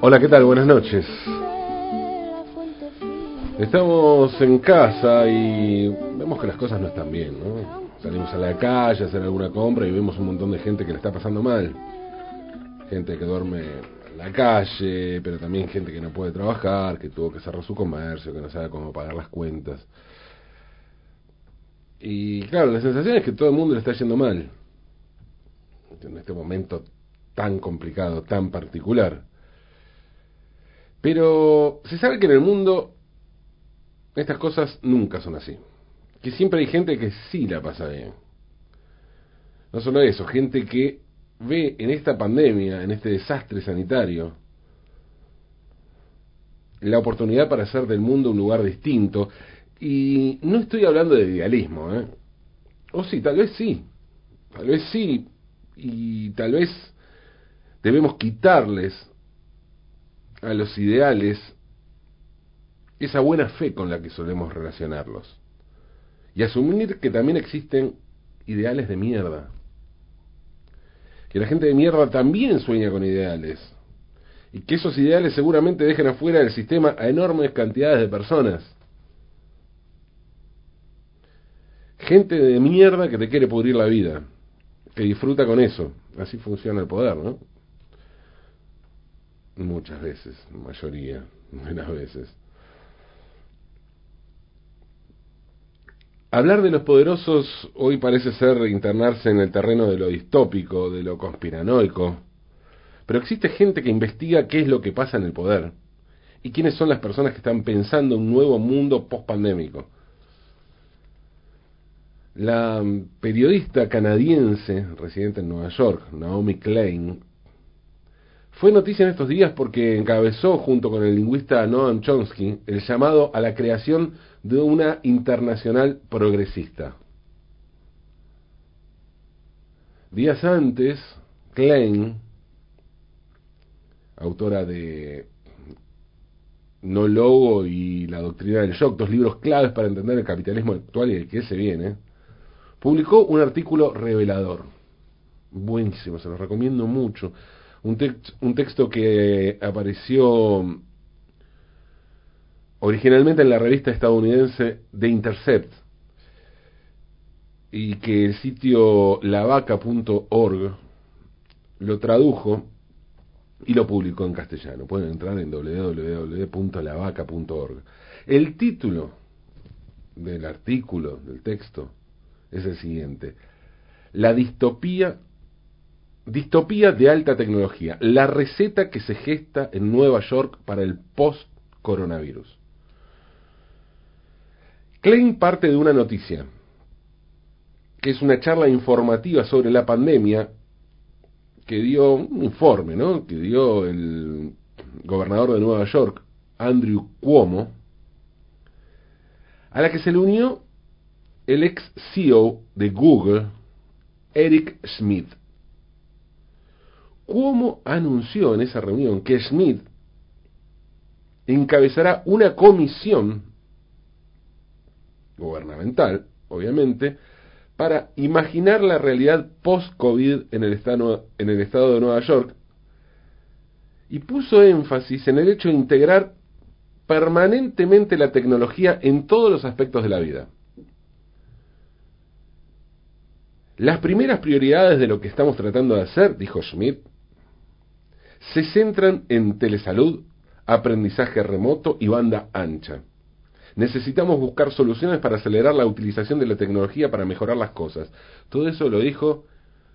Hola, ¿qué tal? Buenas noches. Estamos en casa y vemos que las cosas no están bien, ¿no? Salimos a la calle a hacer alguna compra y vemos un montón de gente que le está pasando mal. Gente que duerme en la calle, pero también gente que no puede trabajar, que tuvo que cerrar su comercio, que no sabe cómo pagar las cuentas. Y claro, la sensación es que todo el mundo le está yendo mal. En este momento tan complicado, tan particular. Pero se sabe que en el mundo estas cosas nunca son así. Que siempre hay gente que sí la pasa bien. No solo eso, gente que ve en esta pandemia, en este desastre sanitario, la oportunidad para hacer del mundo un lugar distinto. Y no estoy hablando de idealismo, ¿eh? O sí, tal vez sí. Tal vez sí. Y tal vez debemos quitarles a los ideales esa buena fe con la que solemos relacionarlos. Y asumir que también existen ideales de mierda. Que la gente de mierda también sueña con ideales. Y que esos ideales seguramente dejen afuera del sistema a enormes cantidades de personas. Gente de mierda que te quiere pudrir la vida. Que disfruta con eso. Así funciona el poder, ¿no? Muchas veces, mayoría, buenas veces. Hablar de los poderosos hoy parece ser internarse en el terreno de lo distópico, de lo conspiranoico, pero existe gente que investiga qué es lo que pasa en el poder y quiénes son las personas que están pensando un nuevo mundo post-pandémico. La periodista canadiense residente en Nueva York, Naomi Klein, fue noticia en estos días porque encabezó, junto con el lingüista Noam Chomsky, el llamado a la creación de una internacional progresista. Días antes, Klein, autora de No Logo y La Doctrina del Shock, dos libros claves para entender el capitalismo actual y el que se viene, publicó un artículo revelador. Buenísimo, se los recomiendo mucho un, un texto que apareció originalmente en la revista estadounidense The Intercept y que el sitio lavaca.org lo tradujo y lo publicó en castellano. Pueden entrar en www.lavaca.org. El título del artículo, del texto, es el siguiente. La distopía Distopía de alta tecnología, la receta que se gesta en Nueva York para el post-coronavirus. Klein parte de una noticia, que es una charla informativa sobre la pandemia que dio un informe, ¿no? Que dio el gobernador de Nueva York, Andrew Cuomo, a la que se le unió el ex CEO de Google, Eric Schmidt. Cuomo anunció en esa reunión que Schmidt encabezará una comisión gubernamental, obviamente, para imaginar la realidad post-COVID en el estado de Nueva York y puso énfasis en el hecho de integrar permanentemente la tecnología en todos los aspectos de la vida. Las primeras prioridades de lo que estamos tratando de hacer, dijo Schmidt, se centran en telesalud, aprendizaje remoto y banda ancha. Necesitamos buscar soluciones para acelerar la utilización de la tecnología para mejorar las cosas. Todo eso lo dijo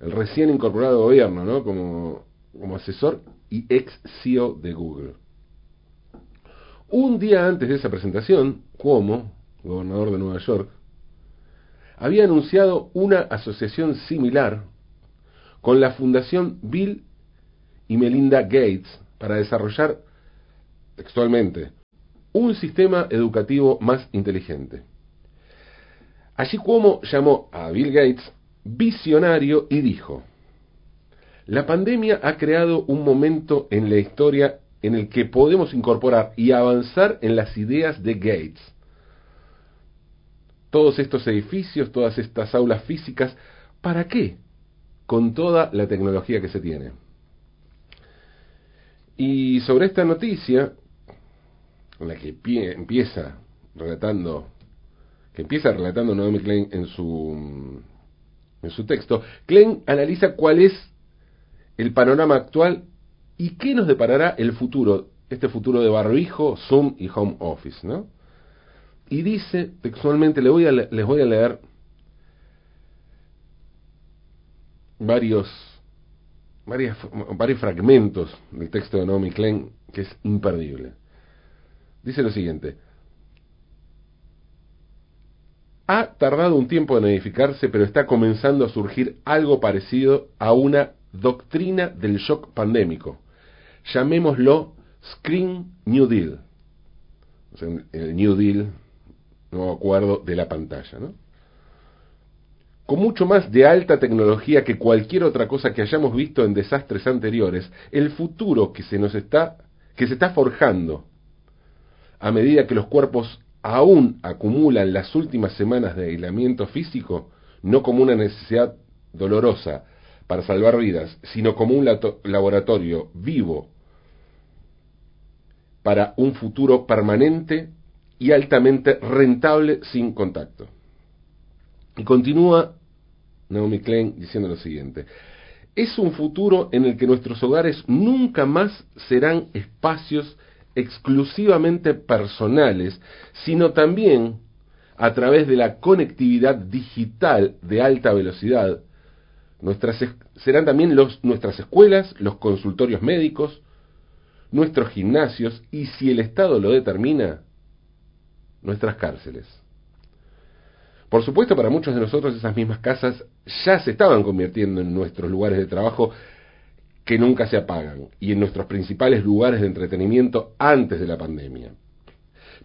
el recién incorporado gobierno, ¿no? Como, como asesor y ex CEO de Google. Un día antes de esa presentación, Cuomo, gobernador de Nueva York, había anunciado una asociación similar con la Fundación Bill y Melinda Gates para desarrollar, textualmente, un sistema educativo más inteligente. Allí Cuomo llamó a Bill Gates visionario y dijo, la pandemia ha creado un momento en la historia en el que podemos incorporar y avanzar en las ideas de Gates. Todos estos edificios, todas estas aulas físicas, ¿para qué? Con toda la tecnología que se tiene. Y sobre esta noticia, en la que empieza relatando, que empieza relatando Naomi Klein en su, en su texto, Klein analiza cuál es el panorama actual y qué nos deparará el futuro, este futuro de barbijo, Zoom y home office, ¿no? Y dice textualmente, les voy a, les voy a leer varios, varios, varios fragmentos del texto de Naomi Klein que es imperdible. Dice lo siguiente. Ha tardado un tiempo en edificarse, pero está comenzando a surgir algo parecido a una doctrina del shock pandémico. Llamémoslo Screen New Deal. O sea, el New Deal, nuevo acuerdo de la pantalla, ¿no? Con mucho más de alta tecnología que cualquier otra cosa que hayamos visto en desastres anteriores, el futuro que se nos está que se está forjando a medida que los cuerpos aún acumulan las últimas semanas de aislamiento físico, no como una necesidad dolorosa para salvar vidas, sino como un laboratorio vivo para un futuro permanente y altamente rentable sin contacto. Y continúa Naomi Klein diciendo lo siguiente. Es un futuro en el que nuestros hogares nunca más serán espacios exclusivamente personales, sino también a través de la conectividad digital de alta velocidad. Nuestras, serán también nuestras escuelas, los consultorios médicos, nuestros gimnasios y, si el Estado lo determina, nuestras cárceles. Por supuesto, para muchos de nosotros esas mismas casas ya se estaban convirtiendo en nuestros lugares de trabajo que nunca se apagan y en nuestros principales lugares de entretenimiento antes de la pandemia.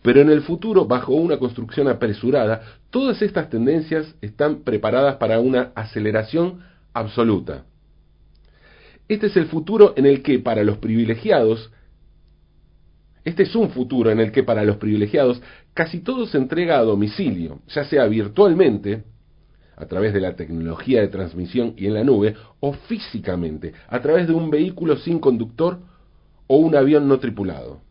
Pero en el futuro, bajo una construcción apresurada, todas estas tendencias están preparadas para una aceleración absoluta. Este es el futuro en el que para los privilegiados este es un futuro en el que para los privilegiados casi todo se entrega a domicilio, ya sea virtualmente, a través de la tecnología de transmisión y en la nube, o físicamente, a través de un vehículo sin conductor o un avión no tripulado.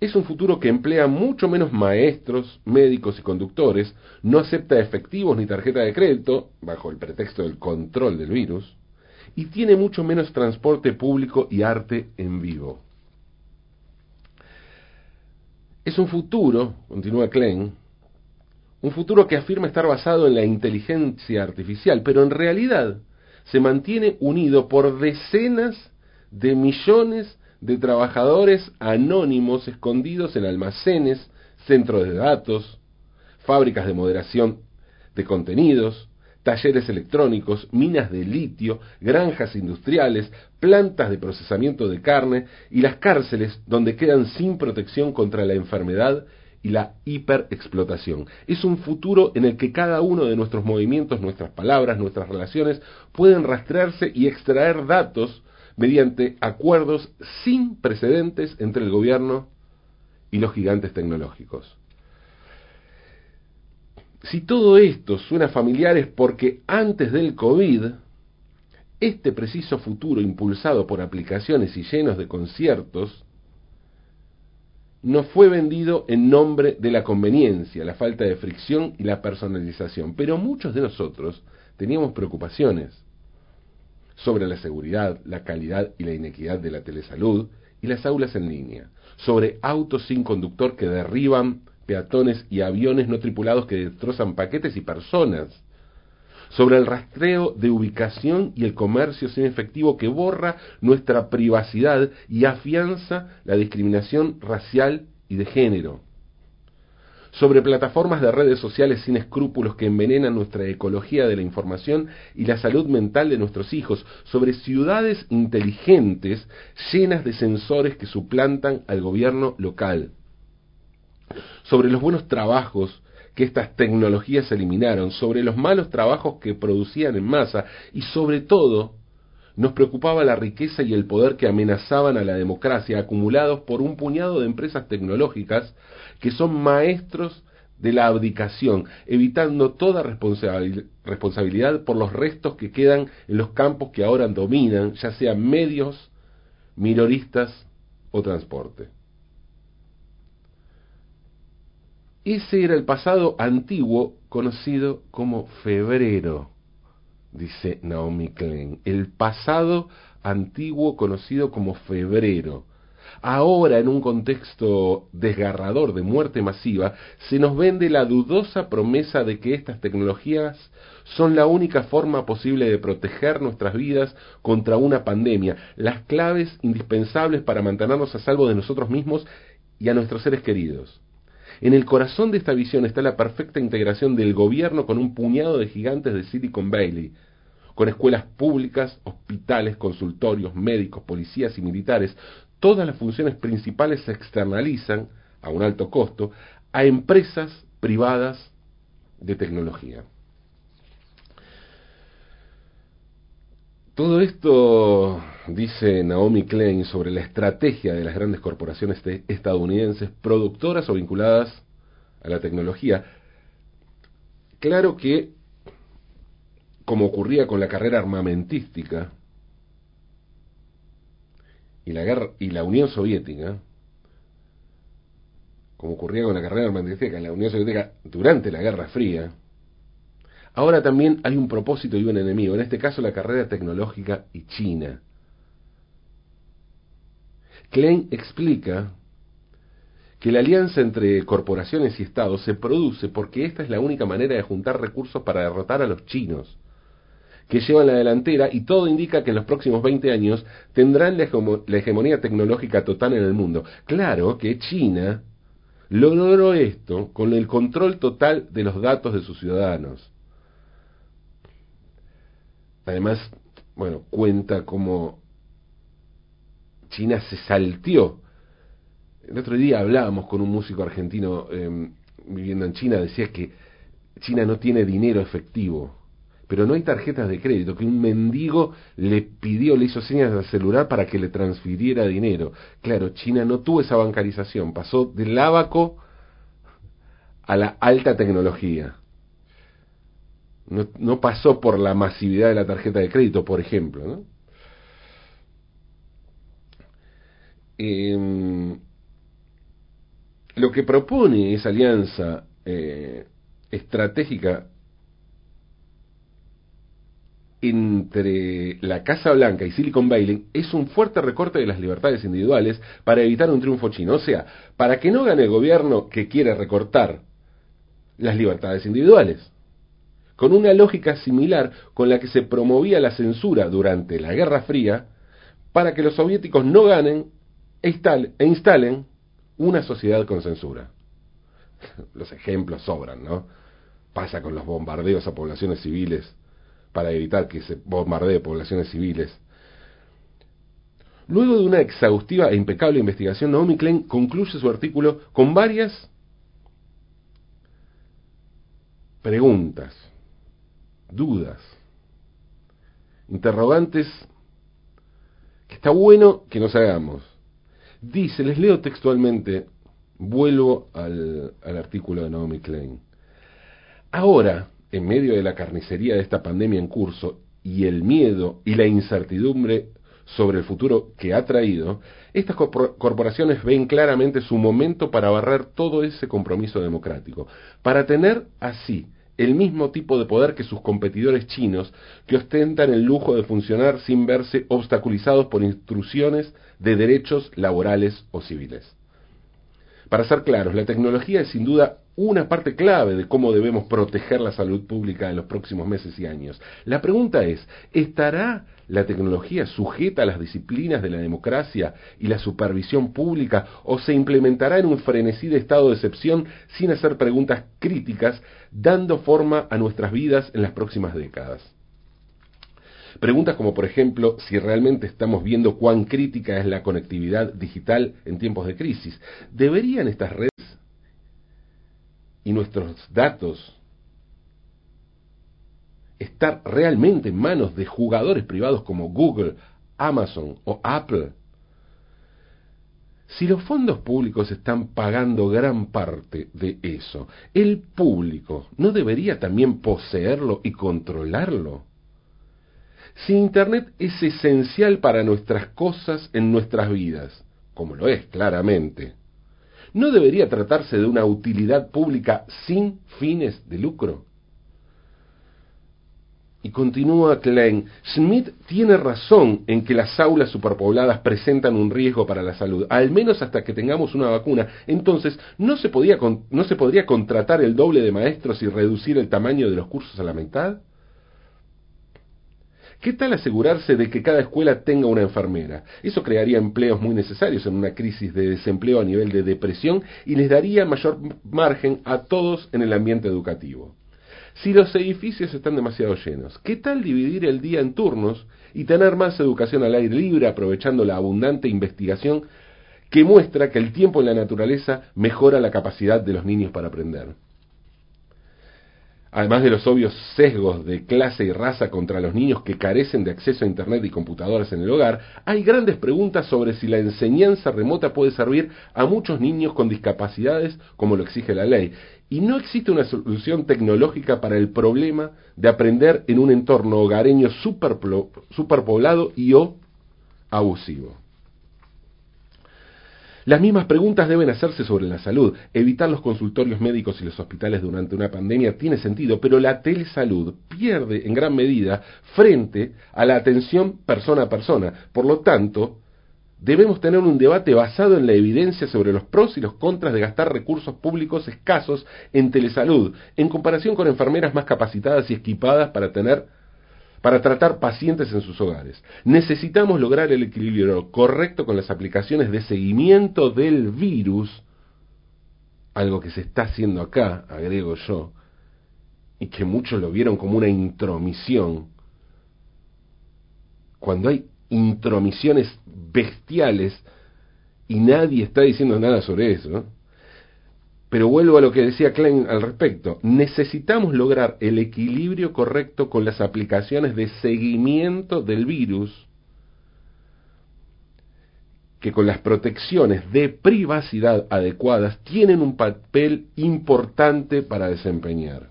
Es un futuro que emplea mucho menos maestros, médicos y conductores, no acepta efectivos ni tarjeta de crédito, bajo el pretexto del control del virus, y tiene mucho menos transporte público y arte en vivo. Es un futuro, continúa Klein, un futuro que afirma estar basado en la inteligencia artificial, pero en realidad se mantiene unido por decenas de millones de trabajadores anónimos escondidos en almacenes, centros de datos, fábricas de moderación de contenidos, talleres electrónicos, minas de litio, granjas industriales, plantas de procesamiento de carne y las cárceles donde quedan sin protección contra la enfermedad y la hiperexplotación. Es un futuro en el que cada uno de nuestros movimientos, nuestras palabras, nuestras relaciones pueden rastrearse y extraer datos mediante acuerdos sin precedentes entre el gobierno y los gigantes tecnológicos. Si todo esto suena familiar es porque antes del COVID, este preciso futuro impulsado por aplicaciones y llenos de conciertos, no fue vendido en nombre de la conveniencia, la falta de fricción y la personalización. Pero muchos de nosotros teníamos preocupaciones sobre la seguridad, la calidad y la inequidad de la telesalud y las aulas en línea, sobre autos sin conductor que derriban peatones y aviones no tripulados que destrozan paquetes y personas, sobre el rastreo de ubicación y el comercio sin efectivo que borra nuestra privacidad y afianza la discriminación racial y de género, sobre plataformas de redes sociales sin escrúpulos que envenenan nuestra ecología de la información y la salud mental de nuestros hijos, sobre ciudades inteligentes llenas de sensores que suplantan al gobierno local, sobre los buenos trabajos que estas tecnologías eliminaron, sobre los malos trabajos que producían en masa y sobre todo nos preocupaba la riqueza y el poder que amenazaban a la democracia acumulados por un puñado de empresas tecnológicas que son maestros de la abdicación, evitando toda responsabilidad por los restos que quedan en los campos que ahora dominan, ya sean medios, minoristas o transporte. Ese era el pasado antiguo conocido como febrero, dice Naomi Klein. El pasado antiguo conocido como febrero. Ahora, en un contexto desgarrador de muerte masiva, se nos vende la dudosa promesa de que estas tecnologías son la única forma posible de proteger nuestras vidas contra una pandemia, las claves indispensables para mantenernos a salvo de nosotros mismos y a nuestros seres queridos. En el corazón de esta visión está la perfecta integración del gobierno con un puñado de gigantes de Silicon Valley, con escuelas públicas, hospitales, consultorios, médicos, policías y militares, todas las funciones principales se externalizan, a un alto costo, a empresas privadas de tecnología. Todo esto, dice Naomi Klein, sobre la estrategia de las grandes corporaciones estadounidenses productoras o vinculadas a la tecnología, claro que, como ocurría con la carrera armamentística, y la, guerra, y la Unión Soviética, como ocurría con la carrera armamentística en la Unión Soviética durante la Guerra Fría, ahora también hay un propósito y un enemigo, en este caso la carrera tecnológica y China. Klein explica que la alianza entre corporaciones y estados se produce porque esta es la única manera de juntar recursos para derrotar a los chinos que llevan la delantera y todo indica que en los próximos 20 años tendrán la, hegemonía tecnológica total en el mundo. Claro que China logró esto con el control total de los datos de sus ciudadanos. Además, bueno, cuenta cómo China se salteó. El otro día hablábamos con un músico argentino em, viviendo en China, decía que China no tiene dinero efectivo pero no hay tarjetas de crédito, que un mendigo le pidió, le hizo señas al celular para que le transfiriera dinero. Claro, China no tuvo esa bancarización, pasó del abaco a la alta tecnología. No, no, pasó por la masividad de la tarjeta de crédito, por ejemplo. ¿no? Em, lo que propone esa alianza eh, estratégica entre la Casa Blanca y Silicon Valley es un fuerte recorte de las libertades individuales para evitar un triunfo chino. O sea, para que no gane el gobierno que quiere recortar las libertades individuales. Con una lógica similar con la que se promovía la censura durante la Guerra Fría para que los soviéticos no ganen e, instalen una sociedad con censura. Los ejemplos sobran, ¿no? Pasa con los bombardeos a poblaciones civiles para evitar que se bombardee poblaciones civiles. Luego de una exhaustiva e impecable investigación, Naomi Klein concluye su artículo con varias preguntas, dudas, interrogantes que está bueno que nos hagamos. Dice, les leo textualmente, vuelvo al, artículo de Naomi Klein. Ahora, en medio de la carnicería de esta pandemia en curso y el miedo y la incertidumbre sobre el futuro que ha traído, estas corporaciones ven claramente su momento para barrer todo ese compromiso democrático, para tener así el mismo tipo de poder que sus competidores chinos que ostentan el lujo de funcionar sin verse obstaculizados por instrucciones de derechos laborales o civiles. Para ser claros, la tecnología es sin duda una parte clave de cómo debemos proteger la salud pública en los próximos meses y años. La pregunta es, ¿estará la tecnología sujeta a las disciplinas de la democracia y la supervisión pública o se implementará en un frenesí de estado de excepción sin hacer preguntas críticas, dando forma a nuestras vidas en las próximas décadas? Preguntas como, por ejemplo, si realmente estamos viendo cuán crítica es la conectividad digital en tiempos de crisis. ¿Deberían estas redes y nuestros datos estar realmente en manos de jugadores privados como Google, Amazon o Apple? Si los fondos públicos están pagando gran parte de eso, ¿el público no debería también poseerlo y controlarlo? Si Internet es esencial para nuestras cosas en nuestras vidas, como lo es claramente, ¿no debería tratarse de una utilidad pública sin fines de lucro? Y continúa Klein, Schmidt tiene razón en que las aulas superpobladas presentan un riesgo para la salud, al menos hasta que tengamos una vacuna. Entonces, ¿no se, podía, ¿no se podría contratar el doble de maestros y reducir el tamaño de los cursos a la mitad? ¿Qué tal asegurarse de que cada escuela tenga una enfermera? Eso crearía empleos muy necesarios en una crisis de desempleo a nivel de depresión y les daría mayor margen a todos en el ambiente educativo. Si los edificios están demasiado llenos, ¿qué tal dividir el día en turnos y tener más educación al aire libre aprovechando la abundante investigación que muestra que el tiempo en la naturaleza mejora la capacidad de los niños para aprender? Además de los obvios sesgos de clase y raza contra los niños que carecen de acceso a Internet y computadoras en el hogar, hay grandes preguntas sobre si la enseñanza remota puede servir a muchos niños con discapacidades como lo exige la ley. Y no existe una solución tecnológica para el problema de aprender en un entorno hogareño superpoblado y o abusivo. Las mismas preguntas deben hacerse sobre la salud. Evitar los consultorios médicos y los hospitales durante una pandemia tiene sentido, pero la telesalud pierde en gran medida frente a la atención persona a persona. Por lo tanto, debemos tener un debate basado en la evidencia sobre los pros y los contras de gastar recursos públicos escasos en telesalud, en comparación con enfermeras más capacitadas y equipadas para tener para tratar pacientes en sus hogares. Necesitamos lograr el equilibrio correcto con las aplicaciones de seguimiento del virus, algo que se está haciendo acá, agrego yo, y que muchos lo vieron como una intromisión. Cuando hay intromisiones bestiales y nadie está diciendo nada sobre eso. Pero vuelvo a lo que decía Klein al respecto. Necesitamos lograr el equilibrio correcto con las aplicaciones de seguimiento del virus que con las protecciones de privacidad adecuadas tienen un papel importante para desempeñar.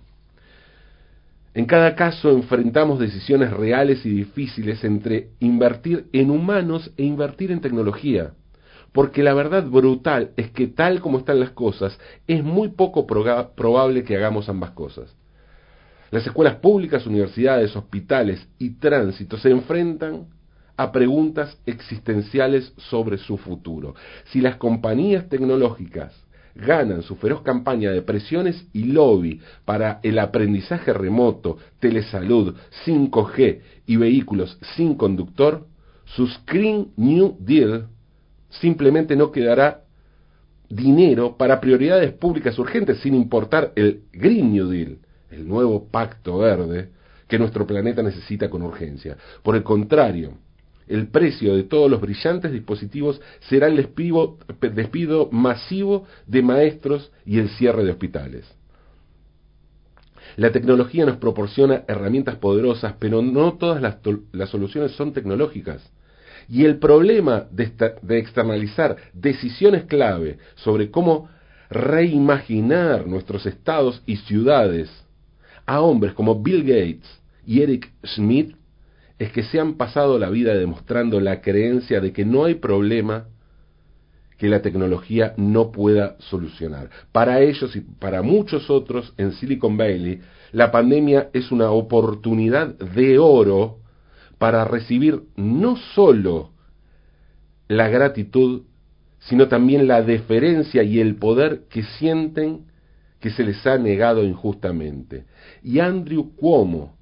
En cada caso enfrentamos decisiones reales y difíciles entre invertir en humanos e invertir en tecnología porque la verdad brutal es que tal como están las cosas, es muy poco probable que hagamos ambas cosas. Las escuelas públicas, universidades, hospitales y tránsito se enfrentan a preguntas existenciales sobre su futuro. Si las compañías tecnológicas ganan su feroz campaña de presiones y lobby para el aprendizaje remoto, telesalud, 5G y vehículos sin conductor, su Screen New Deal simplemente no quedará dinero para prioridades públicas urgentes, sin importar el Green New Deal, el nuevo pacto verde que nuestro planeta necesita con urgencia. Por el contrario, el precio de todos los brillantes dispositivos será el despido, masivo de maestros y el cierre de hospitales. La tecnología nos proporciona herramientas poderosas, pero no todas las soluciones son tecnológicas. Y el problema de, externalizar decisiones clave sobre cómo reimaginar nuestros estados y ciudades a hombres como Bill Gates y Eric Schmidt es que se han pasado la vida demostrando la creencia de que no hay problema que la tecnología no pueda solucionar. Para ellos y para muchos otros en Silicon Valley, la pandemia es una oportunidad de oro para recibir no sólo la gratitud, sino también la deferencia y el poder que sienten que se les ha negado injustamente. Y Andrew Cuomo,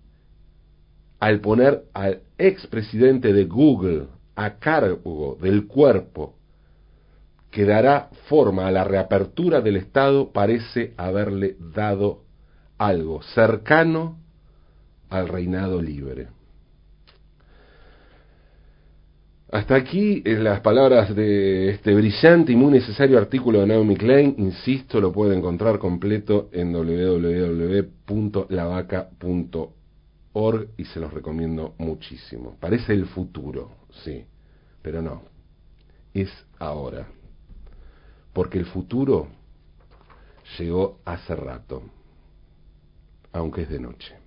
al poner al expresidente de Google a cargo del cuerpo que dará forma a la reapertura del Estado, parece haberle dado algo cercano al reinado libre. Hasta aquí eh, las palabras de este brillante y muy necesario artículo de Naomi Klein. Insisto, lo pueden encontrar completo en www.lavaca.org y se los recomiendo muchísimo. Parece el futuro, sí, pero no. Es ahora. Porque el futuro llegó hace rato, aunque es de noche.